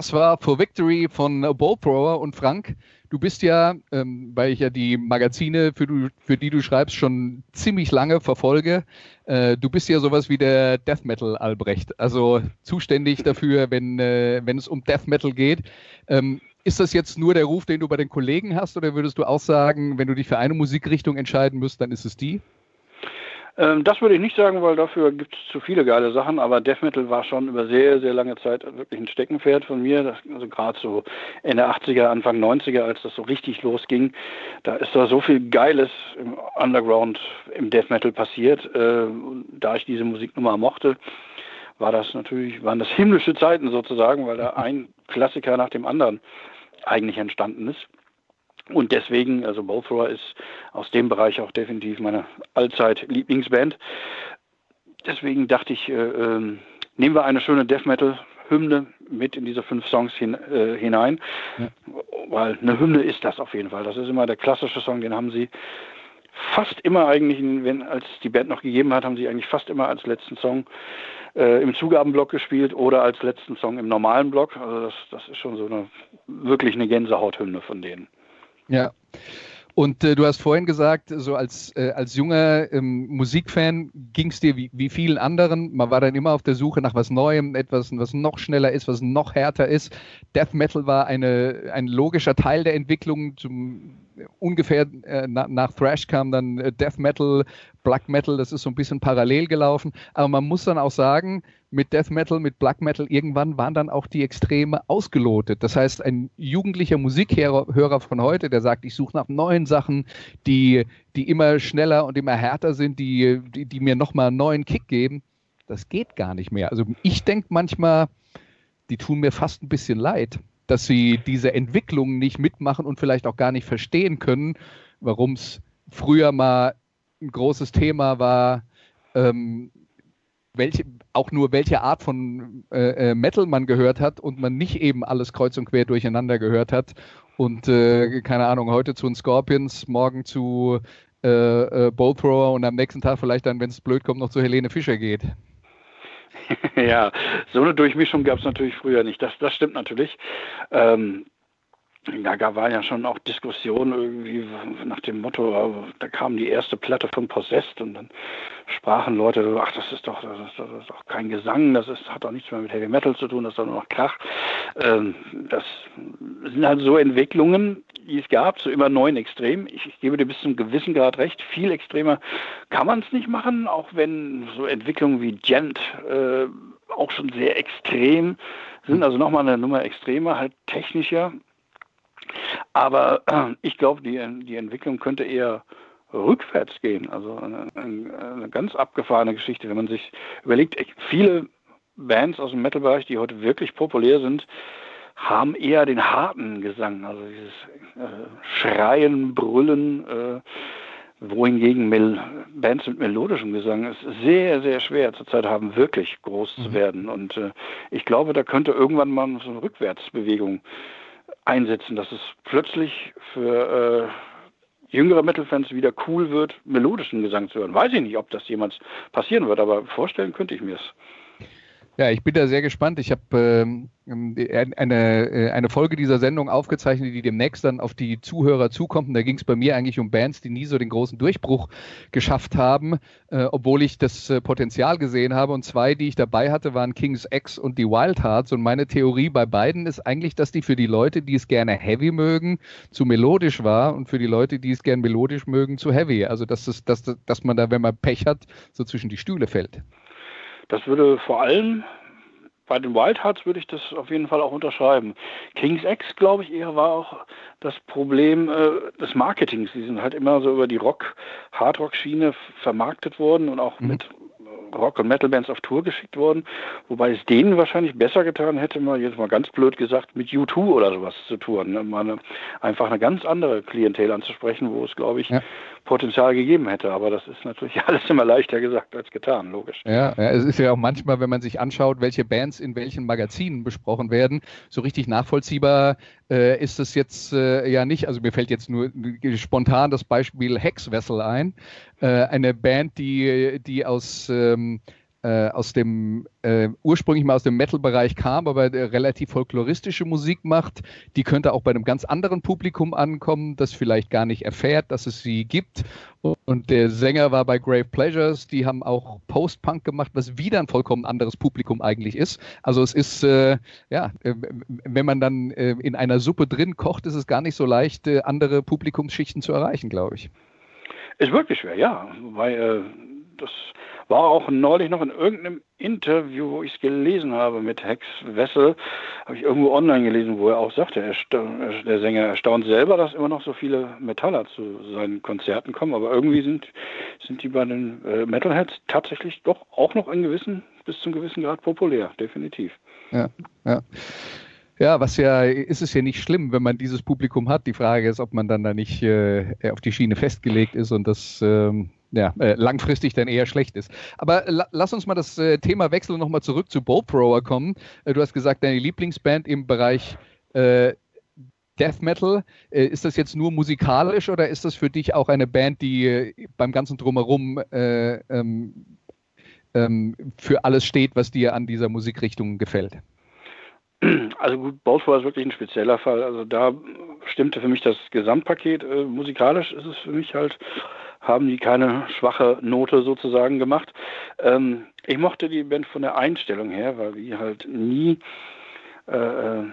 Das war For Victory von Bolt Thrower und Frank. Du bist ja, ähm, weil ich ja die Magazine, für, du, für, die du schreibst, schon ziemlich lange verfolge. Äh, du bist ja sowas wie der Death Metal Albrecht, also zuständig dafür, wenn, äh, wenn es um Death Metal geht. Ähm, ist das jetzt nur der Ruf, den du bei den Kollegen hast, oder würdest du auch sagen, wenn du dich für eine Musikrichtung entscheiden müsst, dann ist es die? Ähm, das würde ich nicht sagen, weil dafür gibt es zu viele geile Sachen, aber Death Metal war schon über sehr, sehr lange Zeit wirklich ein Steckenpferd von mir. Das, also gerade so Ende 80er, Anfang 90er, als das so richtig losging, da ist da so viel Geiles im Underground, im Death Metal passiert. Äh, da ich diese Musiknummer mochte, war das natürlich, waren das himmlische Zeiten sozusagen, weil da ein Klassiker nach dem anderen eigentlich entstanden ist. Und deswegen, also Bowthrower ist aus dem Bereich auch definitiv meine Allzeit-Lieblingsband. Deswegen dachte ich, äh, äh, nehmen wir eine schöne Death Metal-Hymne mit in diese fünf Songs hin, äh, hinein. Ja. Weil eine Hymne ist das auf jeden Fall. Das ist immer der klassische Song, den haben sie fast immer eigentlich, wenn, als die Band noch gegeben hat, haben sie eigentlich fast immer als letzten Song äh, im Zugabenblock gespielt oder als letzten Song im normalen Block. Also das, das ist schon so eine wirklich eine Gänsehauthymne von denen. Ja. Und äh, du hast vorhin gesagt, so als, äh, als junger ähm, Musikfan ging es dir wie, wie vielen anderen. Man war dann immer auf der Suche nach was Neuem, etwas, was noch schneller ist, was noch härter ist. Death Metal war eine, ein logischer Teil der Entwicklung. Zum, ungefähr äh, na, nach Thrash kam dann äh, Death Metal, Black Metal, das ist so ein bisschen parallel gelaufen. Aber man muss dann auch sagen, mit Death Metal, mit Black Metal, irgendwann waren dann auch die Extreme ausgelotet. Das heißt, ein jugendlicher Musikhörer von heute, der sagt, ich suche nach neuen Sachen, die, die immer schneller und immer härter sind, die, die, die mir nochmal einen neuen Kick geben, das geht gar nicht mehr. Also ich denke manchmal, die tun mir fast ein bisschen leid, dass sie diese Entwicklung nicht mitmachen und vielleicht auch gar nicht verstehen können, warum es früher mal ein großes Thema war, ähm, welche, auch nur welche Art von äh, äh, Metal man gehört hat und man nicht eben alles kreuz und quer durcheinander gehört hat und äh, keine Ahnung, heute zu den Scorpions, morgen zu äh, äh, Bowthrower und am nächsten Tag vielleicht dann, wenn es blöd kommt, noch zu Helene Fischer geht. ja, so eine Durchmischung gab es natürlich früher nicht. Das, das stimmt natürlich. Ähm, ja, da waren ja schon auch Diskussionen irgendwie nach dem Motto, da kam die erste Platte von Possessed und dann sprachen Leute, ach, das ist doch, das ist, das ist doch kein Gesang, das ist, hat doch nichts mehr mit Heavy Metal zu tun, das ist doch nur noch Krach. Ähm, das sind halt so Entwicklungen, die es gab, so immer neuen Extrem. Ich, ich gebe dir bis zum gewissen Grad recht, viel extremer kann man es nicht machen, auch wenn so Entwicklungen wie Gent äh, auch schon sehr extrem sind, also nochmal eine Nummer extremer, halt technischer aber äh, ich glaube, die, die Entwicklung könnte eher rückwärts gehen. Also eine, eine, ganz abgefahrene Geschichte, wenn man sich überlegt, viele Bands aus dem Metal-Bereich, die heute wirklich populär sind, haben eher den harten Gesang, also dieses äh, Schreien, Brüllen, äh, wohingegen Mel Bands mit melodischem Gesang es sehr, sehr schwer zurzeit haben, wirklich groß mhm. zu werden. Und äh, ich glaube, da könnte irgendwann mal so eine Rückwärtsbewegung einsetzen, dass es plötzlich für äh, jüngere Metal-Fans wieder cool wird, melodischen Gesang zu hören. Weiß ich nicht, ob das jemals passieren wird, aber vorstellen könnte ich mir es. Ja, ich bin da sehr gespannt. Ich habe ähm, eine, äh, eine Folge dieser Sendung aufgezeichnet, die demnächst dann auf die Zuhörer zukommt. Und da ging es bei mir eigentlich um Bands, die nie so den großen Durchbruch geschafft haben, äh, obwohl ich das äh, Potenzial gesehen habe. Und zwei, die ich dabei hatte, waren Kings X und die Wild Hearts. Und meine Theorie bei beiden ist eigentlich, dass die für die Leute, die es gerne heavy mögen, zu melodisch war und für die Leute, die es gerne melodisch mögen, zu heavy. Also dass, es, dass, dass man da, wenn man Pech hat, so zwischen die Stühle fällt. Das würde vor allem bei den Wild Hearts würde ich das auf jeden Fall auch unterschreiben. Kings X, glaube ich, eher war auch das Problem äh, des Marketings. Sie sind halt immer so über die Rock, Hardrock-Schiene vermarktet worden und auch mhm. mit Rock- und Metal-Bands auf Tour geschickt worden, wobei es denen wahrscheinlich besser getan hätte, mal jetzt mal ganz blöd gesagt, mit U2 oder sowas zu touren. Ne? Mal eine, einfach eine ganz andere Klientel anzusprechen, wo es, glaube ich, ja. Potenzial gegeben hätte. Aber das ist natürlich alles immer leichter gesagt als getan, logisch. Ja, ja, es ist ja auch manchmal, wenn man sich anschaut, welche Bands in welchen Magazinen besprochen werden, so richtig nachvollziehbar äh, ist es jetzt äh, ja nicht. Also mir fällt jetzt nur spontan das Beispiel Hexvessel ein. Äh, eine Band, die, die aus ähm, äh, aus dem äh, ursprünglich mal aus dem Metal-Bereich kam, aber äh, relativ folkloristische Musik macht. Die könnte auch bei einem ganz anderen Publikum ankommen, das vielleicht gar nicht erfährt, dass es sie gibt. Und der Sänger war bei Grave Pleasures. Die haben auch Post-Punk gemacht, was wieder ein vollkommen anderes Publikum eigentlich ist. Also es ist äh, ja, äh, wenn man dann äh, in einer Suppe drin kocht, ist es gar nicht so leicht, andere Publikumsschichten zu erreichen, glaube ich. Ist wirklich schwer, ja. Weil das war auch neulich noch in irgendeinem Interview, wo ich es gelesen habe mit Hex Wessel, habe ich irgendwo online gelesen, wo er auch sagte, er der Sänger erstaunt selber, dass immer noch so viele Metaller zu seinen Konzerten kommen, aber irgendwie sind, sind die bei den äh, Metalheads tatsächlich doch auch noch in gewissen, bis zum gewissen Grad populär, definitiv. Ja, ja. Ja, was ja, ist es ja nicht schlimm, wenn man dieses Publikum hat. Die Frage ist, ob man dann da nicht äh, auf die Schiene festgelegt ist und das ähm, ja, äh, langfristig dann eher schlecht ist. Aber la lass uns mal das äh, Thema wechseln und nochmal zurück zu Bolt Thrower kommen. Äh, du hast gesagt, deine Lieblingsband im Bereich äh, Death Metal. Äh, ist das jetzt nur musikalisch oder ist das für dich auch eine Band, die äh, beim ganzen Drumherum ähm, ähm, für alles steht, was dir an dieser Musikrichtung gefällt? Also gut, Baltimore ist wirklich ein spezieller Fall. Also da stimmte für mich das Gesamtpaket. Äh, musikalisch ist es für mich halt haben die keine schwache Note sozusagen gemacht. Ähm, ich mochte die Band von der Einstellung her, weil die halt nie äh, äh,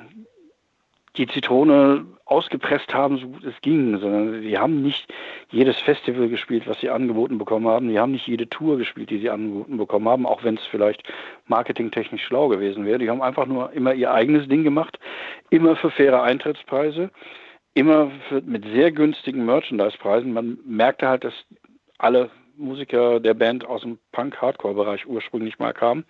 die Zitrone ausgepresst haben, so gut es ging, sondern die haben nicht jedes Festival gespielt, was sie angeboten bekommen haben. Die haben nicht jede Tour gespielt, die sie angeboten bekommen haben, auch wenn es vielleicht marketingtechnisch schlau gewesen wäre. Die haben einfach nur immer ihr eigenes Ding gemacht, immer für faire Eintrittspreise immer für, mit sehr günstigen Merchandise-Preisen. Man merkte halt, dass alle Musiker der Band aus dem Punk-Hardcore-Bereich ursprünglich mal kamen.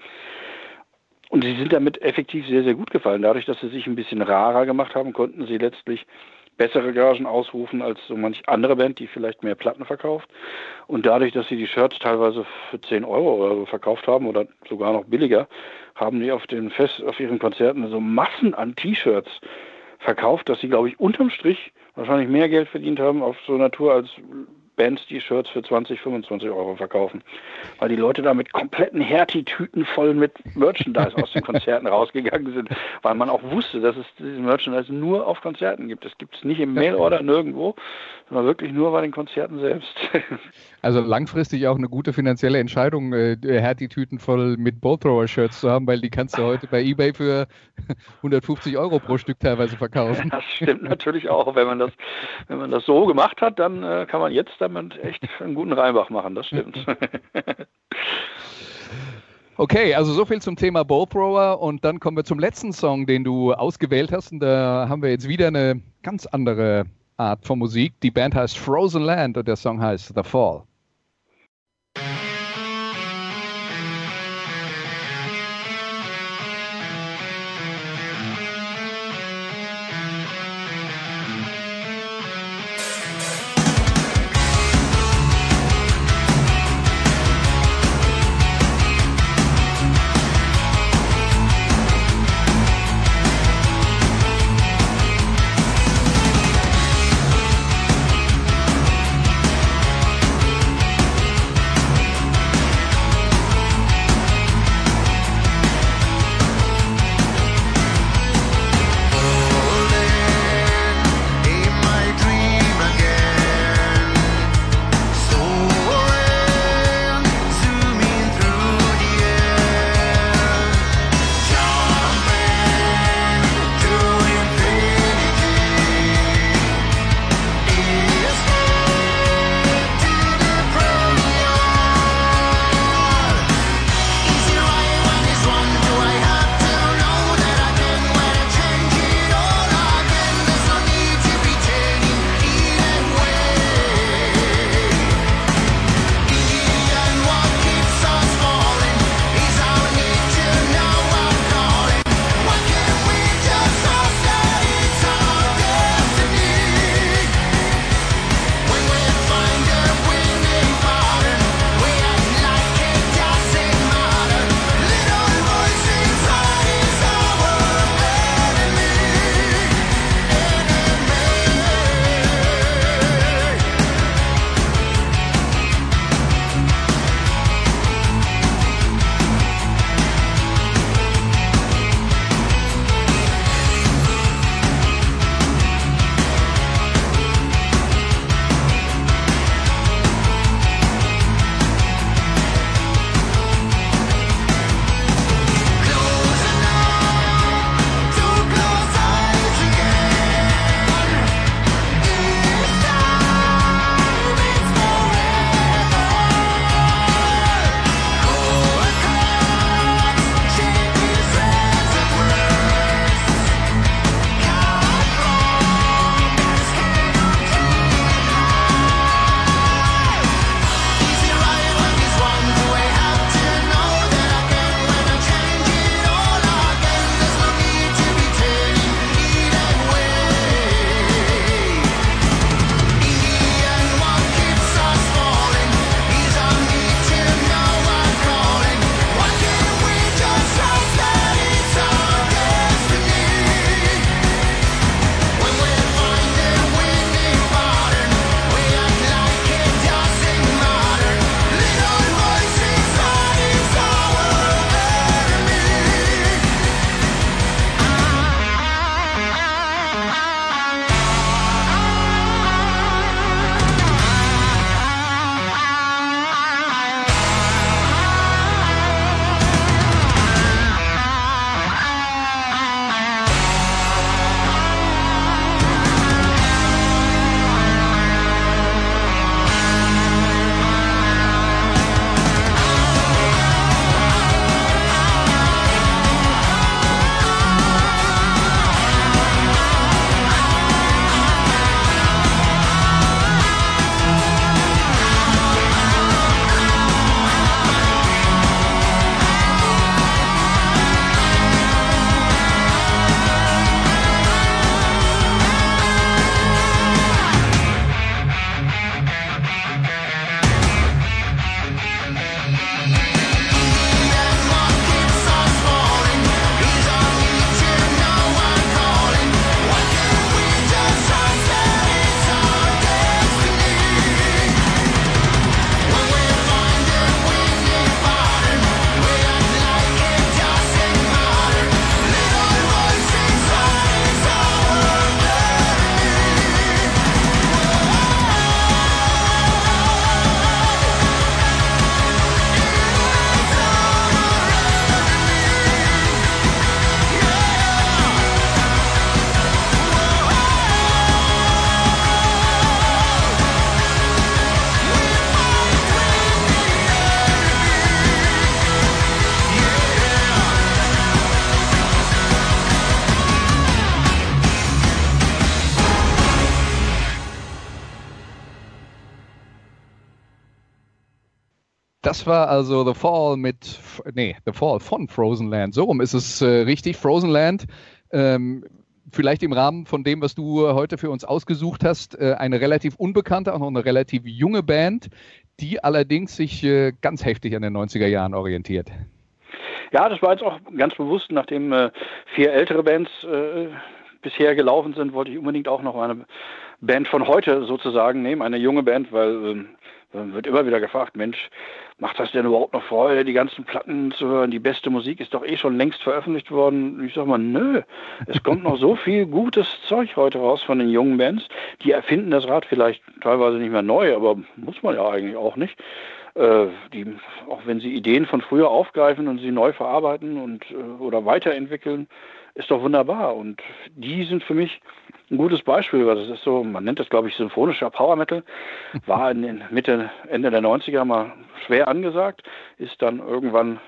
Und sie sind damit effektiv sehr, sehr gut gefallen. Dadurch, dass sie sich ein bisschen rarer gemacht haben, konnten sie letztlich bessere Gagen ausrufen als so manch andere Band, die vielleicht mehr Platten verkauft. Und dadurch, dass sie die Shirts teilweise für 10 Euro oder so verkauft haben oder sogar noch billiger, haben die auf den Fest, auf ihren Konzerten so Massen an T-Shirts verkauft, dass sie, glaube ich, unterm Strich wahrscheinlich mehr Geld verdient haben auf so einer Tour als Bands, die Shirts für 20, 25 Euro verkaufen. Weil die Leute da mit kompletten Hertie-Tüten voll mit Merchandise aus den Konzerten rausgegangen sind, weil man auch wusste, dass es dieses Merchandise nur auf Konzerten gibt. Es gibt es nicht im Mailorder nirgendwo, sondern wirklich nur bei den Konzerten selbst. Also langfristig auch eine gute finanzielle Entscheidung, äh, Hertie-Tüten voll mit Ballthrower-Shirts zu haben, weil die kannst du heute bei Ebay für 150 Euro pro Stück teilweise verkaufen. Das stimmt natürlich auch. Wenn man das, wenn man das so gemacht hat, dann äh, kann man jetzt damit echt einen guten Reinbach machen. Das stimmt. Okay, also so viel zum Thema Bowthrower und dann kommen wir zum letzten Song, den du ausgewählt hast und da haben wir jetzt wieder eine ganz andere Art von Musik. Die Band heißt Frozen Land und der Song heißt The Fall. War also The Fall mit, nee, The Fall von Frozen Land. So rum ist es äh, richtig. Frozen Land, ähm, vielleicht im Rahmen von dem, was du heute für uns ausgesucht hast, äh, eine relativ unbekannte, auch noch eine relativ junge Band, die allerdings sich äh, ganz heftig an den 90er Jahren orientiert. Ja, das war jetzt auch ganz bewusst, nachdem äh, vier ältere Bands äh, bisher gelaufen sind, wollte ich unbedingt auch noch eine Band von heute sozusagen nehmen, eine junge Band, weil ähm, wird immer wieder gefragt, Mensch, macht das denn überhaupt noch Freude, die ganzen Platten zu hören? Die beste Musik ist doch eh schon längst veröffentlicht worden. Ich sag mal, nö, es kommt noch so viel gutes Zeug heute raus von den jungen Bands. Die erfinden das Rad vielleicht teilweise nicht mehr neu, aber muss man ja eigentlich auch nicht. Äh, die, auch wenn sie Ideen von früher aufgreifen und sie neu verarbeiten und äh, oder weiterentwickeln, ist doch wunderbar. Und die sind für mich ein gutes Beispiel, weil das ist so, man nennt das, glaube ich, symphonischer Power Metal, war in den Mitte, Ende der 90er mal schwer angesagt, ist dann irgendwann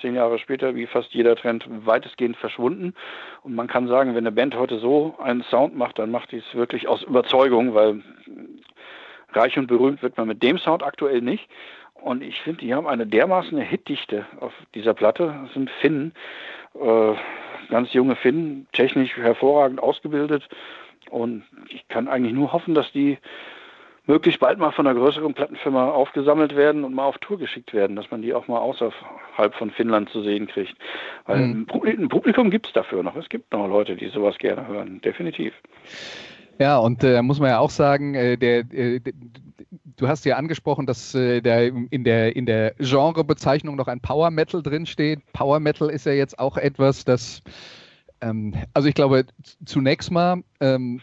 zehn Jahre später, wie fast jeder Trend, weitestgehend verschwunden. Und man kann sagen, wenn eine Band heute so einen Sound macht, dann macht die es wirklich aus Überzeugung, weil reich und berühmt wird man mit dem Sound aktuell nicht. Und ich finde, die haben eine dermaßen Hitdichte auf dieser Platte. Das sind Finnen, äh, ganz junge Finnen, technisch hervorragend ausgebildet. Und ich kann eigentlich nur hoffen, dass die möglichst bald mal von einer größeren Plattenfirma aufgesammelt werden und mal auf Tour geschickt werden, dass man die auch mal außerhalb von Finnland zu sehen kriegt. Weil mhm. ein Publikum gibt es dafür noch. Es gibt noch Leute, die sowas gerne hören, definitiv. Ja, und da äh, muss man ja auch sagen, äh, der, äh, du hast ja angesprochen, dass äh, der, in der, in der Genrebezeichnung noch ein Power Metal drinsteht. Power Metal ist ja jetzt auch etwas, das, ähm, also ich glaube, zunächst mal, ähm,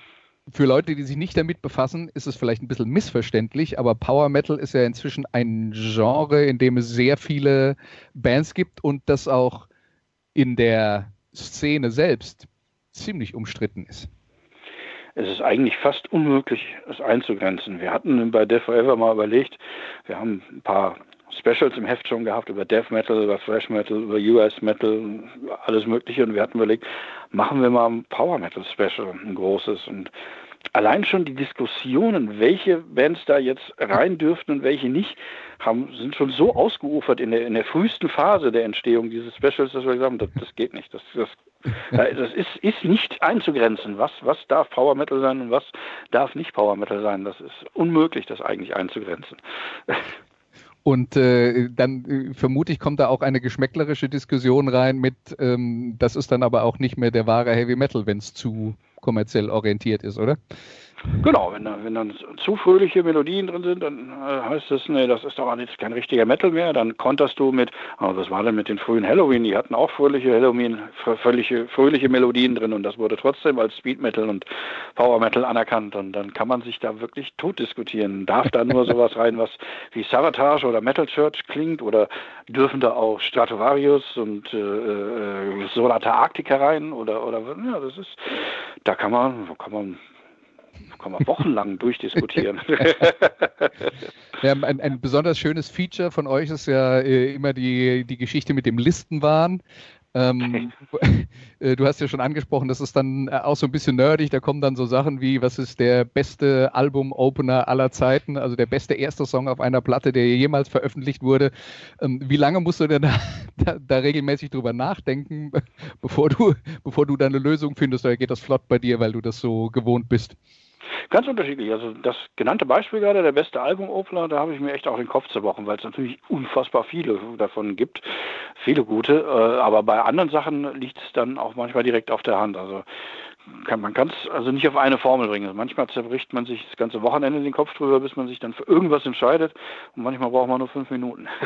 für Leute, die sich nicht damit befassen, ist es vielleicht ein bisschen missverständlich, aber Power Metal ist ja inzwischen ein Genre, in dem es sehr viele Bands gibt und das auch in der Szene selbst ziemlich umstritten ist es ist eigentlich fast unmöglich, es einzugrenzen. Wir hatten bei Death Forever mal überlegt, wir haben ein paar Specials im Heft schon gehabt über Death Metal, über Thrash Metal, über US Metal, alles Mögliche. Und wir hatten überlegt, machen wir mal ein Power Metal Special, ein großes. Und allein schon die Diskussionen, welche Bands da jetzt rein dürften und welche nicht, haben, sind schon so ausgeufert in der, in der frühesten Phase der Entstehung dieses Specials, dass wir gesagt haben, das, das geht nicht. Das, das, das ist, ist nicht einzugrenzen. Was, was darf Power Metal sein und was darf nicht Power Metal sein? Das ist unmöglich, das eigentlich einzugrenzen. Und äh, dann äh, vermute kommt da auch eine geschmäcklerische Diskussion rein mit, ähm, das ist dann aber auch nicht mehr der wahre Heavy Metal, wenn es zu kommerziell orientiert ist, oder? Genau, wenn, wenn dann zu fröhliche Melodien drin sind, dann äh, heißt es, nee, das ist doch jetzt kein richtiger Metal mehr. Dann konterst du mit, oh, was war denn mit den frühen Halloween? Die hatten auch fröhliche Halloween, fröhliche, fröhliche Melodien drin und das wurde trotzdem als Speed Metal und Power Metal anerkannt. Und dann kann man sich da wirklich tot diskutieren. Darf da nur sowas rein, was wie Savatage oder Metal Church klingt oder dürfen da auch Stratovarius und äh, äh, Sonata Arctica rein oder oder ja, das ist, da kann man, kann man kann man wochenlang durchdiskutieren. ja, ein, ein, besonders schönes Feature von euch ist ja äh, immer die, die Geschichte mit dem Listenwahn. Ähm, äh, du hast ja schon angesprochen, das ist dann äh, auch so ein bisschen nerdig. Da kommen dann so Sachen wie, was ist der beste Album-Opener aller Zeiten, also der beste erste Song auf einer Platte, der jemals veröffentlicht wurde. Ähm, wie lange musst du denn da, da, da, regelmäßig drüber nachdenken, bevor du, bevor du dann eine Lösung findest, oder geht das flott bei dir, weil du das so gewohnt bist? Ganz unterschiedlich. Also das genannte Beispiel gerade, der beste Album-Opener, da habe ich mir echt auch den Kopf zerbrochen, weil es natürlich unfassbar viele davon gibt. Viele gute. Äh, aber bei anderen Sachen liegt es dann auch manchmal direkt auf der Hand. Also kann, man kann es also nicht auf eine Formel bringen. Also manchmal zerbricht man sich das ganze Wochenende den Kopf drüber, bis man sich dann für irgendwas entscheidet. Und manchmal braucht man nur fünf Minuten.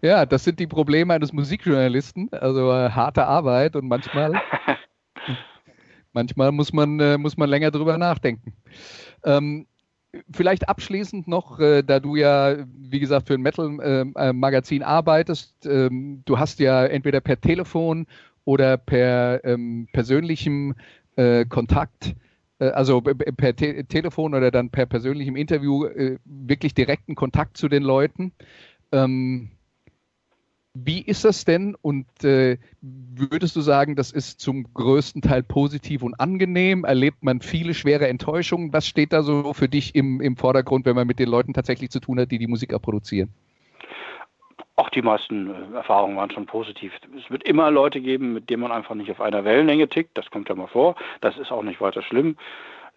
Ja, das sind die Probleme eines Musikjournalisten. Also äh, harte Arbeit und manchmal Manchmal muss man, äh, muss man länger drüber nachdenken. Ähm, vielleicht abschließend noch, äh, da du ja, wie gesagt, für ein Metal-Magazin äh, äh arbeitest, ähm, du hast ja entweder per Telefon oder per ähm, persönlichem äh, Kontakt, äh, also per Te Telefon oder dann per persönlichem Interview wirklich direkten Kontakt zu den Leuten. Ähm, wie ist das denn und äh, würdest du sagen, das ist zum größten Teil positiv und angenehm? Erlebt man viele schwere Enttäuschungen? Was steht da so für dich im, im Vordergrund, wenn man mit den Leuten tatsächlich zu tun hat, die die Musik produzieren? Auch die meisten äh, Erfahrungen waren schon positiv. Es wird immer Leute geben, mit denen man einfach nicht auf einer Wellenlänge tickt. Das kommt ja mal vor. Das ist auch nicht weiter schlimm.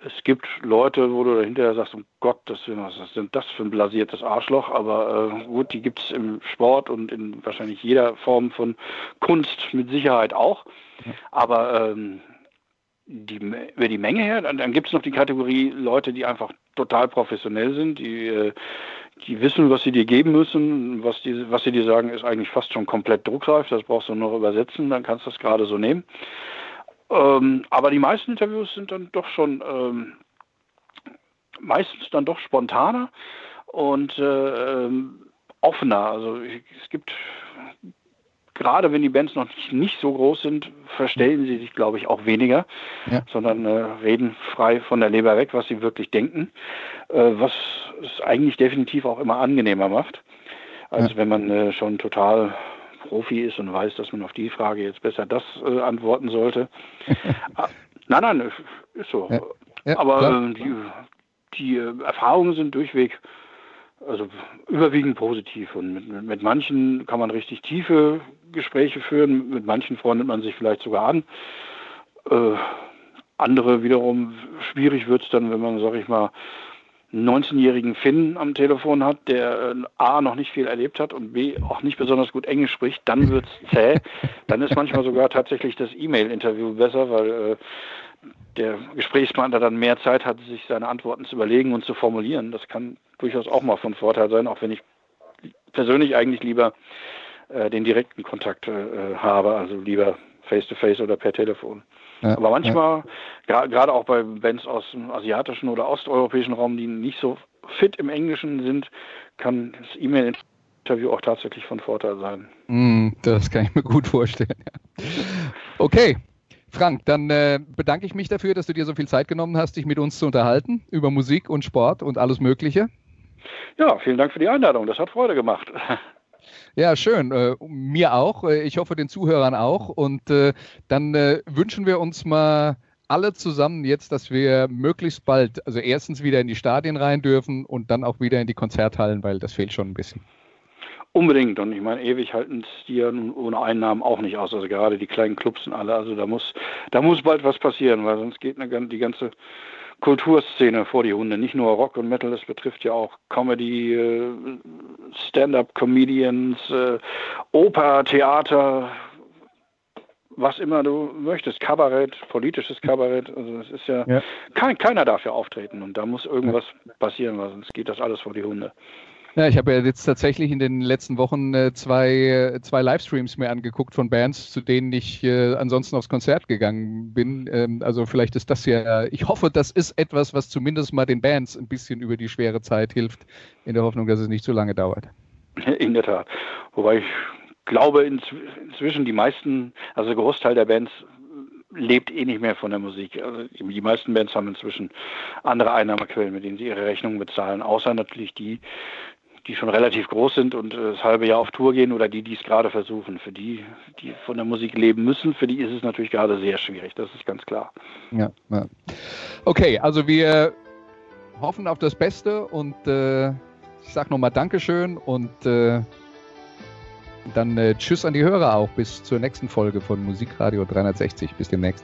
Es gibt Leute, wo du hinterher sagst, um Gottes Willen, was ist denn das für ein blasiertes Arschloch? Aber äh, gut, die gibt es im Sport und in wahrscheinlich jeder Form von Kunst mit Sicherheit auch. Aber ähm, die, über die Menge her, dann, dann gibt es noch die Kategorie Leute, die einfach total professionell sind, die äh, die wissen, was sie dir geben müssen. Was, die, was sie dir sagen, ist eigentlich fast schon komplett druckreif. Das brauchst du nur übersetzen, dann kannst du das gerade so nehmen. Ähm, aber die meisten Interviews sind dann doch schon ähm, meistens dann doch spontaner und äh, ähm, offener. Also es gibt gerade wenn die Bands noch nicht so groß sind, verstellen sie sich, glaube ich, auch weniger, ja. sondern äh, reden frei von der Leber weg, was sie wirklich denken, äh, was es eigentlich definitiv auch immer angenehmer macht, als ja. wenn man äh, schon total Profi ist und weiß, dass man auf die Frage jetzt besser das äh, antworten sollte. ah, nein, nein, ist so. Ja. Aber ähm, die, die äh, Erfahrungen sind durchweg also überwiegend positiv. Und mit, mit, manchen kann man richtig tiefe Gespräche führen, mit manchen freundet man sich vielleicht sogar an. Äh, andere wiederum, schwierig wird es dann, wenn man, sag ich mal, 19-jährigen Finn am Telefon hat, der äh, A noch nicht viel erlebt hat und B auch nicht besonders gut Englisch spricht, dann wird es zäh. dann ist manchmal sogar tatsächlich das E-Mail-Interview besser, weil äh, der Gesprächspartner dann mehr Zeit hat, sich seine Antworten zu überlegen und zu formulieren. Das kann durchaus auch mal von Vorteil sein, auch wenn ich persönlich eigentlich lieber äh, den direkten Kontakt äh, habe, also lieber face-to-face -face oder per Telefon. Ja, Aber manchmal, ja. gerade auch bei Bands aus dem asiatischen oder osteuropäischen Raum, die nicht so fit im Englischen sind, kann das E-Mail-Interview auch tatsächlich von Vorteil sein. Mm, das kann ich mir gut vorstellen. Okay, Frank, dann äh, bedanke ich mich dafür, dass du dir so viel Zeit genommen hast, dich mit uns zu unterhalten über Musik und Sport und alles Mögliche. Ja, vielen Dank für die Einladung. Das hat Freude gemacht. Ja, schön. Äh, mir auch. Äh, ich hoffe, den Zuhörern auch. Und äh, dann äh, wünschen wir uns mal alle zusammen jetzt, dass wir möglichst bald, also erstens wieder in die Stadien rein dürfen und dann auch wieder in die Konzerthallen, weil das fehlt schon ein bisschen. Unbedingt. Und ich meine, ewig halten es die ja ohne Einnahmen auch nicht aus. Also gerade die kleinen Clubs und alle. Also da muss, da muss bald was passieren, weil sonst geht eine, die ganze Kulturszene vor die Hunde. Nicht nur Rock und Metal, das betrifft ja auch Comedy, äh, Stand-up-Comedians, äh, Oper, Theater, was immer du möchtest, Kabarett, politisches Kabarett. Also es ist ja, ja. Kein, keiner darf ja auftreten und da muss irgendwas passieren, weil sonst geht das alles vor die Hunde. Ja, ich habe ja jetzt tatsächlich in den letzten Wochen äh, zwei, äh, zwei Livestreams mir angeguckt von Bands, zu denen ich äh, ansonsten aufs Konzert gegangen bin. Ähm, also vielleicht ist das ja, ich hoffe, das ist etwas, was zumindest mal den Bands ein bisschen über die schwere Zeit hilft, in der Hoffnung, dass es nicht zu lange dauert. In der Tat. Wobei ich glaube, inzwischen die meisten, also der Großteil der Bands lebt eh nicht mehr von der Musik. Also die meisten Bands haben inzwischen andere Einnahmequellen, mit denen sie ihre Rechnungen bezahlen, außer natürlich die, die schon relativ groß sind und äh, das halbe Jahr auf Tour gehen oder die, die es gerade versuchen. Für die, die von der Musik leben müssen, für die ist es natürlich gerade sehr schwierig, das ist ganz klar. Ja, ja. Okay, also wir hoffen auf das Beste und äh, ich sage nochmal Dankeschön und äh, dann äh, Tschüss an die Hörer auch bis zur nächsten Folge von Musikradio 360. Bis demnächst.